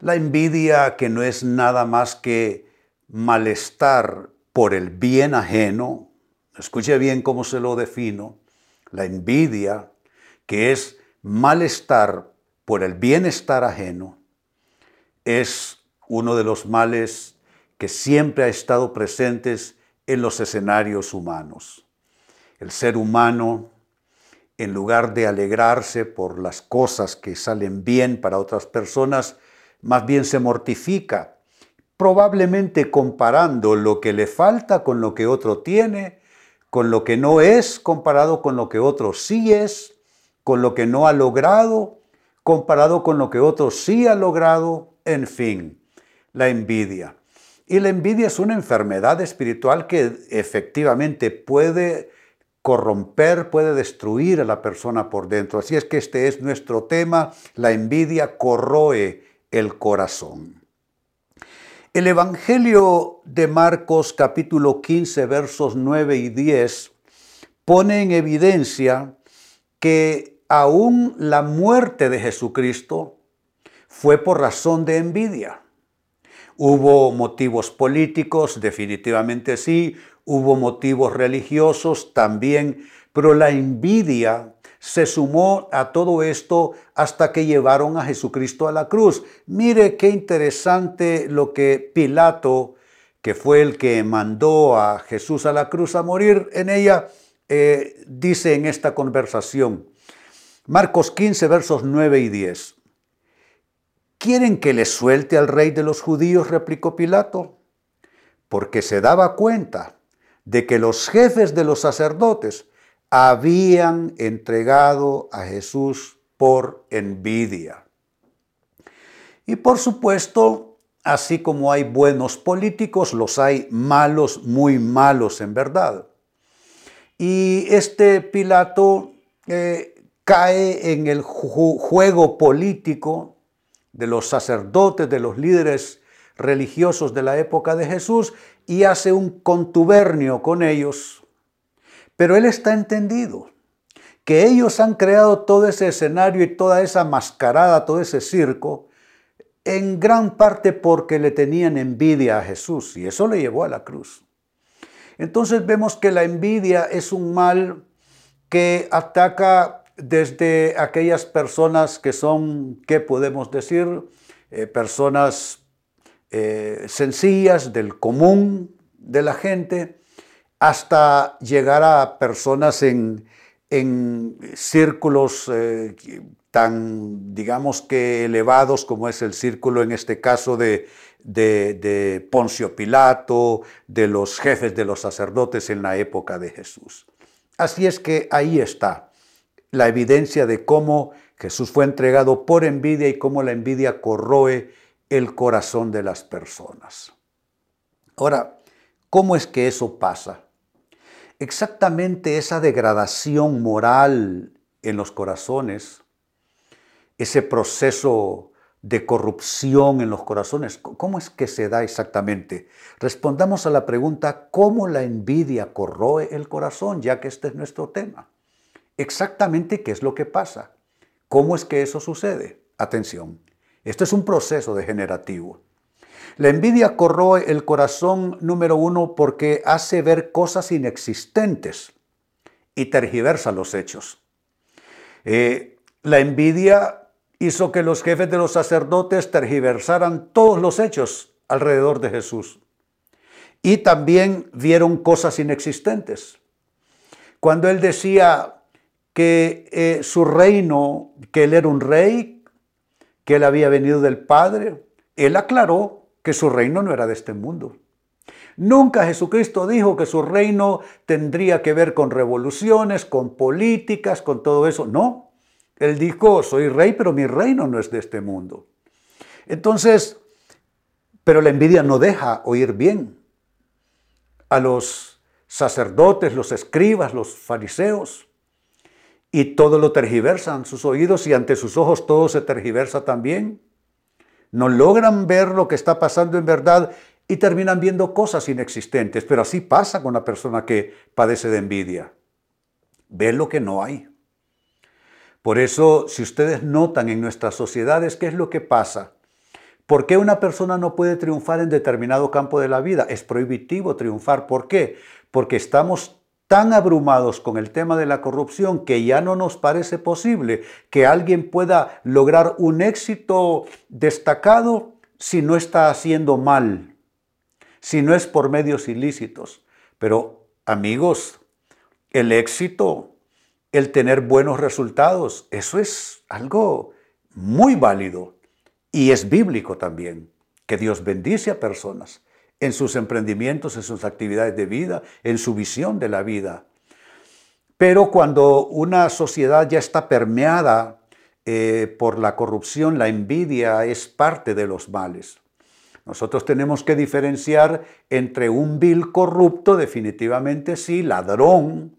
La envidia que no es nada más que malestar por el bien ajeno, escuche bien cómo se lo defino, la envidia que es malestar por el bienestar ajeno, es uno de los males que siempre ha estado presentes en los escenarios humanos. El ser humano, en lugar de alegrarse por las cosas que salen bien para otras personas, más bien se mortifica, probablemente comparando lo que le falta con lo que otro tiene, con lo que no es comparado con lo que otro sí es, con lo que no ha logrado, comparado con lo que otro sí ha logrado, en fin, la envidia. Y la envidia es una enfermedad espiritual que efectivamente puede corromper, puede destruir a la persona por dentro. Así es que este es nuestro tema, la envidia corroe el corazón. El Evangelio de Marcos capítulo 15 versos 9 y 10 pone en evidencia que aún la muerte de Jesucristo fue por razón de envidia. Hubo motivos políticos, definitivamente sí, hubo motivos religiosos también, pero la envidia se sumó a todo esto hasta que llevaron a Jesucristo a la cruz. Mire qué interesante lo que Pilato, que fue el que mandó a Jesús a la cruz a morir en ella, eh, dice en esta conversación. Marcos 15, versos 9 y 10. ¿Quieren que le suelte al rey de los judíos? replicó Pilato, porque se daba cuenta de que los jefes de los sacerdotes habían entregado a Jesús por envidia. Y por supuesto, así como hay buenos políticos, los hay malos, muy malos en verdad. Y este Pilato eh, cae en el juego político de los sacerdotes, de los líderes religiosos de la época de Jesús y hace un contubernio con ellos pero él está entendido que ellos han creado todo ese escenario y toda esa mascarada, todo ese circo, en gran parte porque le tenían envidia a Jesús y eso le llevó a la cruz. Entonces vemos que la envidia es un mal que ataca desde aquellas personas que son, ¿qué podemos decir? Eh, personas eh, sencillas, del común de la gente, hasta llegar a personas en, círculos eh, tan, digamos que elevados como es el círculo en este caso de, de, Poncio Pilato, de los jefes de los sacerdotes en la época de Jesús. Así es que ahí está la evidencia de cómo Jesús fue entregado por envidia y cómo la envidia corroe el corazón de las personas. Ahora, ¿cómo es que eso pasa? Exactamente esa degradación moral en los corazones, ese proceso de corrupción en los corazones, ¿cómo es que se da exactamente? Respondamos a la pregunta, ¿cómo la envidia corroe el corazón? Ya que este es nuestro tema. Exactamente qué es lo que pasa. ¿Cómo es que eso sucede? Atención, esto es un proceso degenerativo. La envidia corroe el corazón número uno porque hace ver cosas inexistentes y tergiversa los hechos. Eh, la envidia hizo que los jefes de los sacerdotes tergiversaran todos los hechos alrededor de Jesús. Y también vieron cosas inexistentes. Cuando él decía que eh, su reino, que él era un rey, que él había venido del Padre, él aclaró que su reino no era de este mundo. Nunca Jesucristo dijo que su reino tendría que ver con revoluciones, con políticas, con todo eso. No, él dijo, soy rey, pero mi reino no es de este mundo. Entonces, Pero la envidia no deja oír bien a los sacerdotes, los escribas, los fariseos, y todo lo tergiversan sus oídos y ante sus ojos todo se tergiversa también. No logran ver lo que está pasando en verdad y terminan viendo cosas inexistentes, pero así pasa con la persona que padece de envidia. Ve lo que no hay. Por eso, si ustedes notan en nuestras sociedades qué es lo que pasa, ¿por qué una persona no puede triunfar en determinado campo de la vida? Es prohibitivo triunfar. ¿Por qué? Porque estamos tan abrumados con el tema de la corrupción que ya no nos parece posible que alguien pueda lograr un éxito destacado si no está haciendo mal, si no es por medios ilícitos. Pero amigos, el éxito el tener buenos resultados. Eso es algo muy válido y es bíblico también, que Dios bendice a personas en sus emprendimientos, en sus actividades de vida, en su visión de la vida. Pero cuando una sociedad ya está permeada eh, por la corrupción, la envidia es parte de los males. Nosotros tenemos que diferenciar entre un vil corrupto, definitivamente sí, ladrón,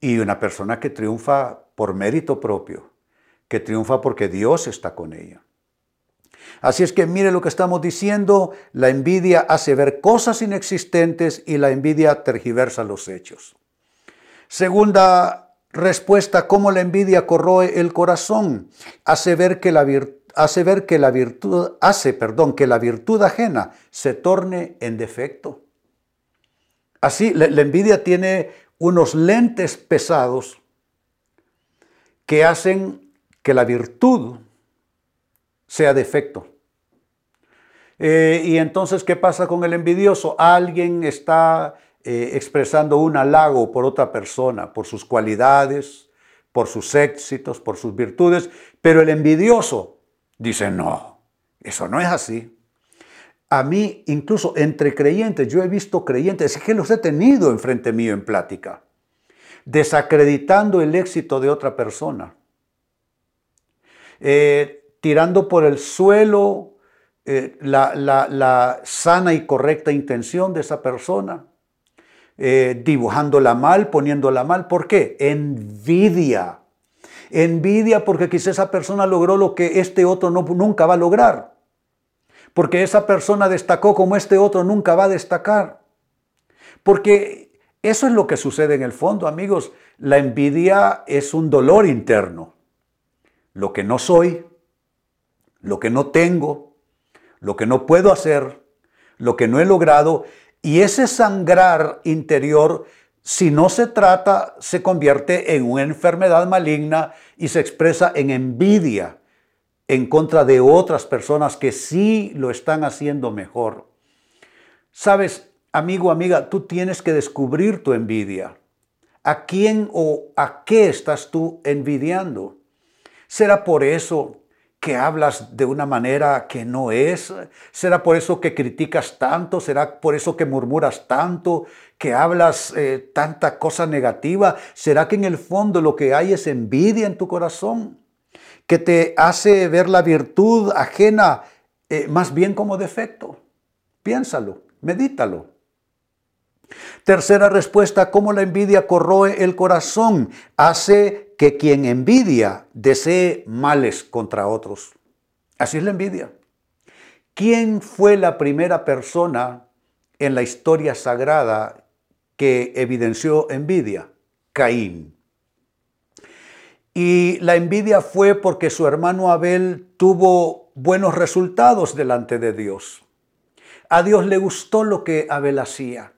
y una persona que triunfa por mérito propio, que triunfa porque Dios está con ella. Así es que mire lo que estamos diciendo, la envidia hace ver cosas inexistentes y la envidia tergiversa los hechos. Segunda respuesta, cómo la envidia corroe el corazón, hace ver que la hace ver que la virtud hace, perdón, que la virtud ajena se torne en defecto. Así la envidia tiene unos lentes pesados que hacen que la virtud sea defecto. Eh, y entonces, ¿qué pasa con el envidioso? Alguien está eh, expresando un halago por otra persona, por sus cualidades, por sus éxitos, por sus virtudes, pero el envidioso dice, no, eso no es así. A mí, incluso entre creyentes, yo he visto creyentes, es que los he tenido enfrente mío en plática, desacreditando el éxito de otra persona, eh, tirando por el suelo eh, la, sana y correcta intención de esa persona, eh, dibujándola mal, poniéndola mal. ¿Por qué? Envidia. Envidia porque quizá esa persona logró lo que este otro no, nunca va a lograr porque esa persona destacó como este otro nunca va a destacar. Porque eso es lo que sucede en el fondo, amigos. La envidia es un dolor interno. Lo que no soy, lo que no tengo, lo que no puedo hacer, lo que no he logrado. Y ese sangrar interior, si no se trata, se convierte en una enfermedad maligna y se expresa en envidia en contra de otras personas que sí lo están haciendo mejor. Sabes, amigo, amiga, tú tienes que descubrir tu envidia. ¿A quién o a qué estás tú envidiando? ¿Será por eso que hablas de una manera que no es? ¿Será por eso que criticas tanto? ¿Será por eso que murmuras tanto? ¿Que hablas eh, tanta cosa negativa? ¿Será que en el fondo lo que hay es envidia en tu corazón? que te hace ver la virtud ajena eh, más bien como defecto. Piénsalo, medítalo. Tercera respuesta, cómo la envidia corroe el corazón, hace que quien envidia desee males contra otros. Así es la envidia. ¿Quién fue la primera persona en la historia sagrada que evidenció envidia? Caín. Y la envidia fue porque su hermano Abel tuvo buenos resultados delante de Dios. A Dios le gustó lo que Abel hacía.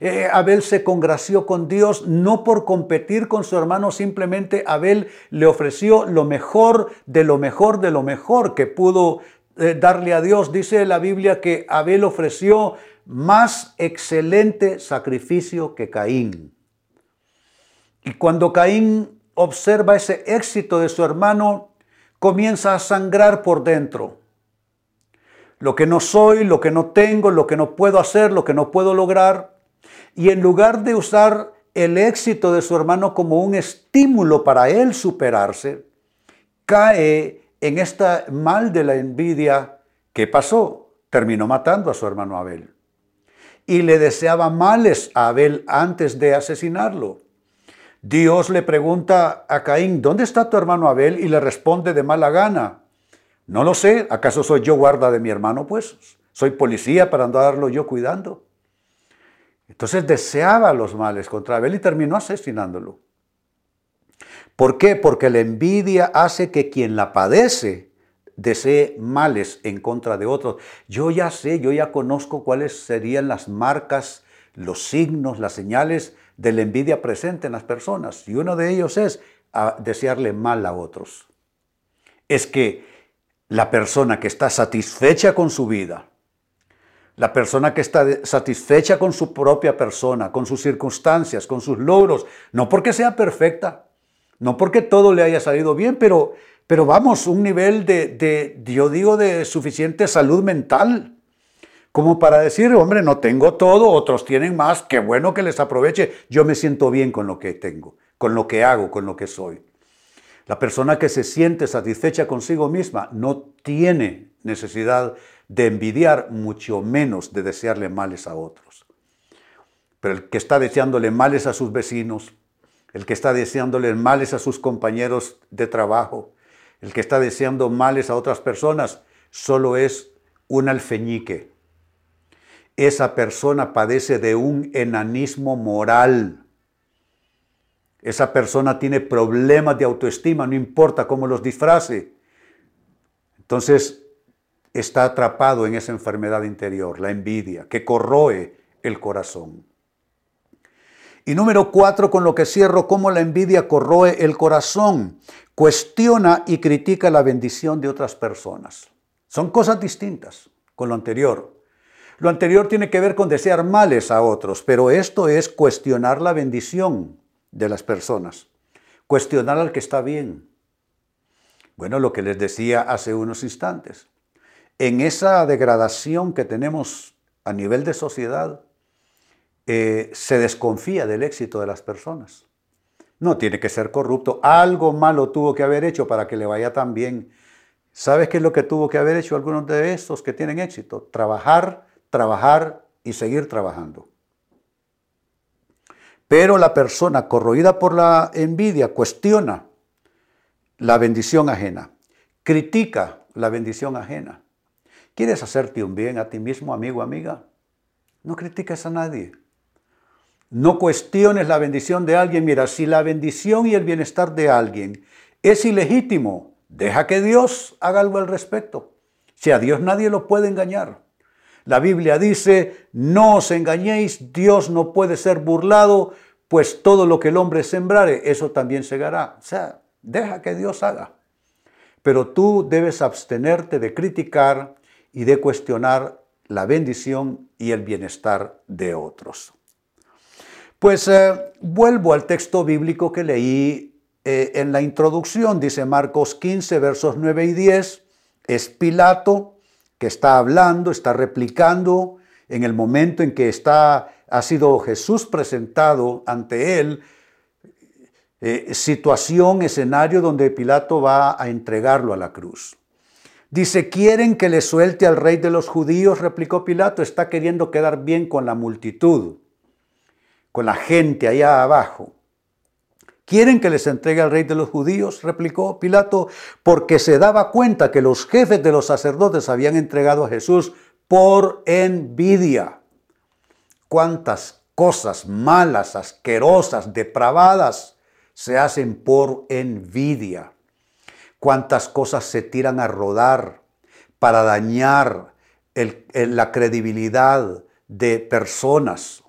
Eh, Abel se congració con Dios no por competir con su hermano, simplemente Abel le ofreció lo mejor de lo mejor de lo mejor que pudo eh, darle a Dios. Dice la Biblia que Abel ofreció más excelente sacrificio que Caín. Y cuando Caín observa ese éxito de su hermano, comienza a sangrar por dentro. Lo que no soy, lo que no tengo, lo que no puedo hacer, lo que no puedo lograr. Y en lugar de usar el éxito de su hermano como un estímulo para él superarse, cae en esta mal de la envidia. ¿Qué pasó? terminó matando a su hermano Abel. Y le deseaba males a Abel antes de asesinarlo. Dios le pregunta a Caín, ¿dónde está tu hermano Abel? Y le responde de mala gana, no lo sé, ¿acaso soy yo guarda de mi hermano? Pues soy policía para andarlo yo cuidando. Entonces deseaba los males contra Abel y terminó asesinándolo. ¿Por qué? Porque la envidia hace que quien la padece desee males en contra de otros. Yo ya sé, yo ya conozco cuáles serían las marcas, los signos, las señales de la envidia presente en las personas. Y uno de ellos es desearle mal a otros. Es que la persona que está satisfecha con su vida, la persona que está satisfecha con su propia persona, con sus circunstancias, con sus logros, no porque sea perfecta, no porque todo le haya salido bien, pero, pero vamos, un nivel de, yo digo, de suficiente salud mental, como para decir, hombre, no tengo todo, otros tienen más, qué bueno que les aproveche, yo me siento bien con lo que tengo, con lo que hago, con lo que soy. La persona que se siente satisfecha consigo misma no tiene necesidad de envidiar, mucho menos de desearle males a otros. Pero el que está deseándole males a sus vecinos, el que está deseándole males a sus compañeros de trabajo, el que está deseando males a otras personas, solo es un alfeñique. Esa persona padece de un enanismo moral. Esa persona tiene problemas de autoestima, no importa cómo los disfrace. Entonces, está atrapado en esa enfermedad interior, la envidia, que corroe el corazón. Y número cuatro, con lo que cierro, cómo la envidia corroe el corazón. Cuestiona y critica la bendición de otras personas. Son cosas distintas con lo anterior. Lo anterior tiene que ver con desear males a otros, pero esto es cuestionar la bendición de las personas, cuestionar al que está bien. Bueno, lo que les decía hace unos instantes en esa degradación que tenemos a nivel de sociedad, eh, se desconfía del éxito de las personas. No tiene que ser corrupto. Algo malo tuvo que haber hecho para que le vaya tan bien. ¿Sabes qué es lo que tuvo que haber hecho algunos de estos que tienen éxito? Trabajar, trabajar y seguir trabajando. Pero la persona corroída por la envidia cuestiona la bendición ajena, critica la bendición ajena. ¿Quieres hacerte un bien a ti mismo, amigo, amiga? No critiques a nadie. No cuestiones la bendición de alguien. Mira, si la bendición y el bienestar de alguien es ilegítimo, deja que Dios haga algo al respecto. Si a Dios nadie lo puede engañar. La Biblia dice, no os engañéis, Dios no puede ser burlado, pues todo lo que el hombre sembrare, eso también segará. O sea, deja que Dios haga. Pero tú debes abstenerte de criticar, y de cuestionar la bendición y el bienestar de otros. Pues eh, vuelvo al texto bíblico que leí eh, en la introducción, dice Marcos 15, versos 9 y 10, es Pilato que está hablando, está replicando en el momento en que está, ha sido Jesús presentado ante él, eh, situación, escenario donde Pilato va a entregarlo a la cruz. Dice, ¿quieren que le suelte al rey de los judíos? replicó Pilato, está queriendo quedar bien con la multitud, con la gente allá abajo. ¿Quieren que les entregue al rey de los judíos? replicó Pilato, porque se daba cuenta que los jefes de los sacerdotes habían entregado a Jesús por envidia. ¿Cuántas cosas malas, asquerosas, depravadas se hacen por envidia? Cuántas cosas se tiran a rodar para dañar la credibilidad de personas.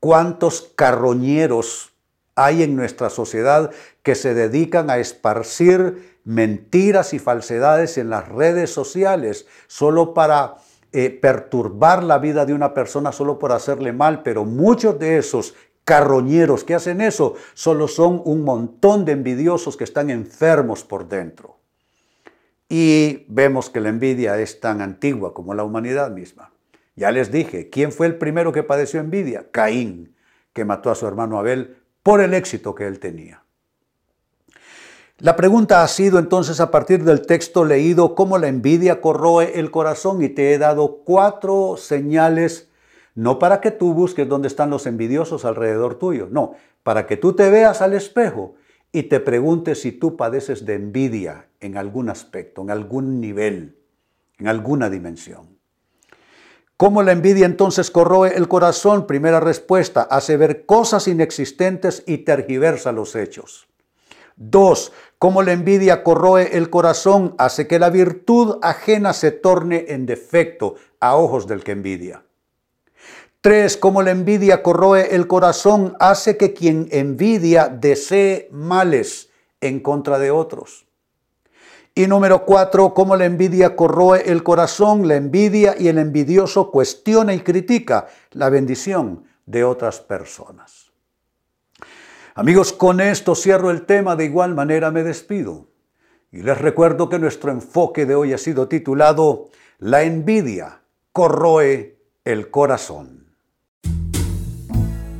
Cuántos carroñeros hay en nuestra sociedad que se dedican a esparcir mentiras y falsedades en las redes sociales solo para eh, perturbar la vida de una persona, solo por hacerle mal, pero muchos de esos carroñeros que hacen eso solo son un montón de envidiosos que están enfermos por dentro. Y vemos que la envidia es tan antigua como la humanidad misma. Ya les dije, ¿quién fue el primero que padeció envidia? Caín, que mató a su hermano Abel por el éxito que él tenía. La pregunta ha sido entonces a partir del texto leído cómo la envidia corroe el corazón y te he dado cuatro señales, no para que tú busques dónde están los envidiosos alrededor tuyo, no, para que tú te veas al espejo y te preguntes si tú padeces de envidia en algún aspecto, en algún nivel, en alguna dimensión. ¿Cómo la envidia entonces corroe el corazón? Primera respuesta, hace ver cosas inexistentes y tergiversa los hechos. Dos, cómo la envidia corroe el corazón, hace que la virtud ajena se torne en defecto a ojos del que envidia. Tres, cómo la envidia corroe el corazón, hace que quien envidia desee males en contra de otros. Y número cuatro, cómo la envidia corroe el corazón, la envidia y el envidioso cuestiona y critica la bendición de otras personas. Amigos, con esto cierro el tema, de igual manera me despido. Y les recuerdo que nuestro enfoque de hoy ha sido titulado La envidia corroe el corazón.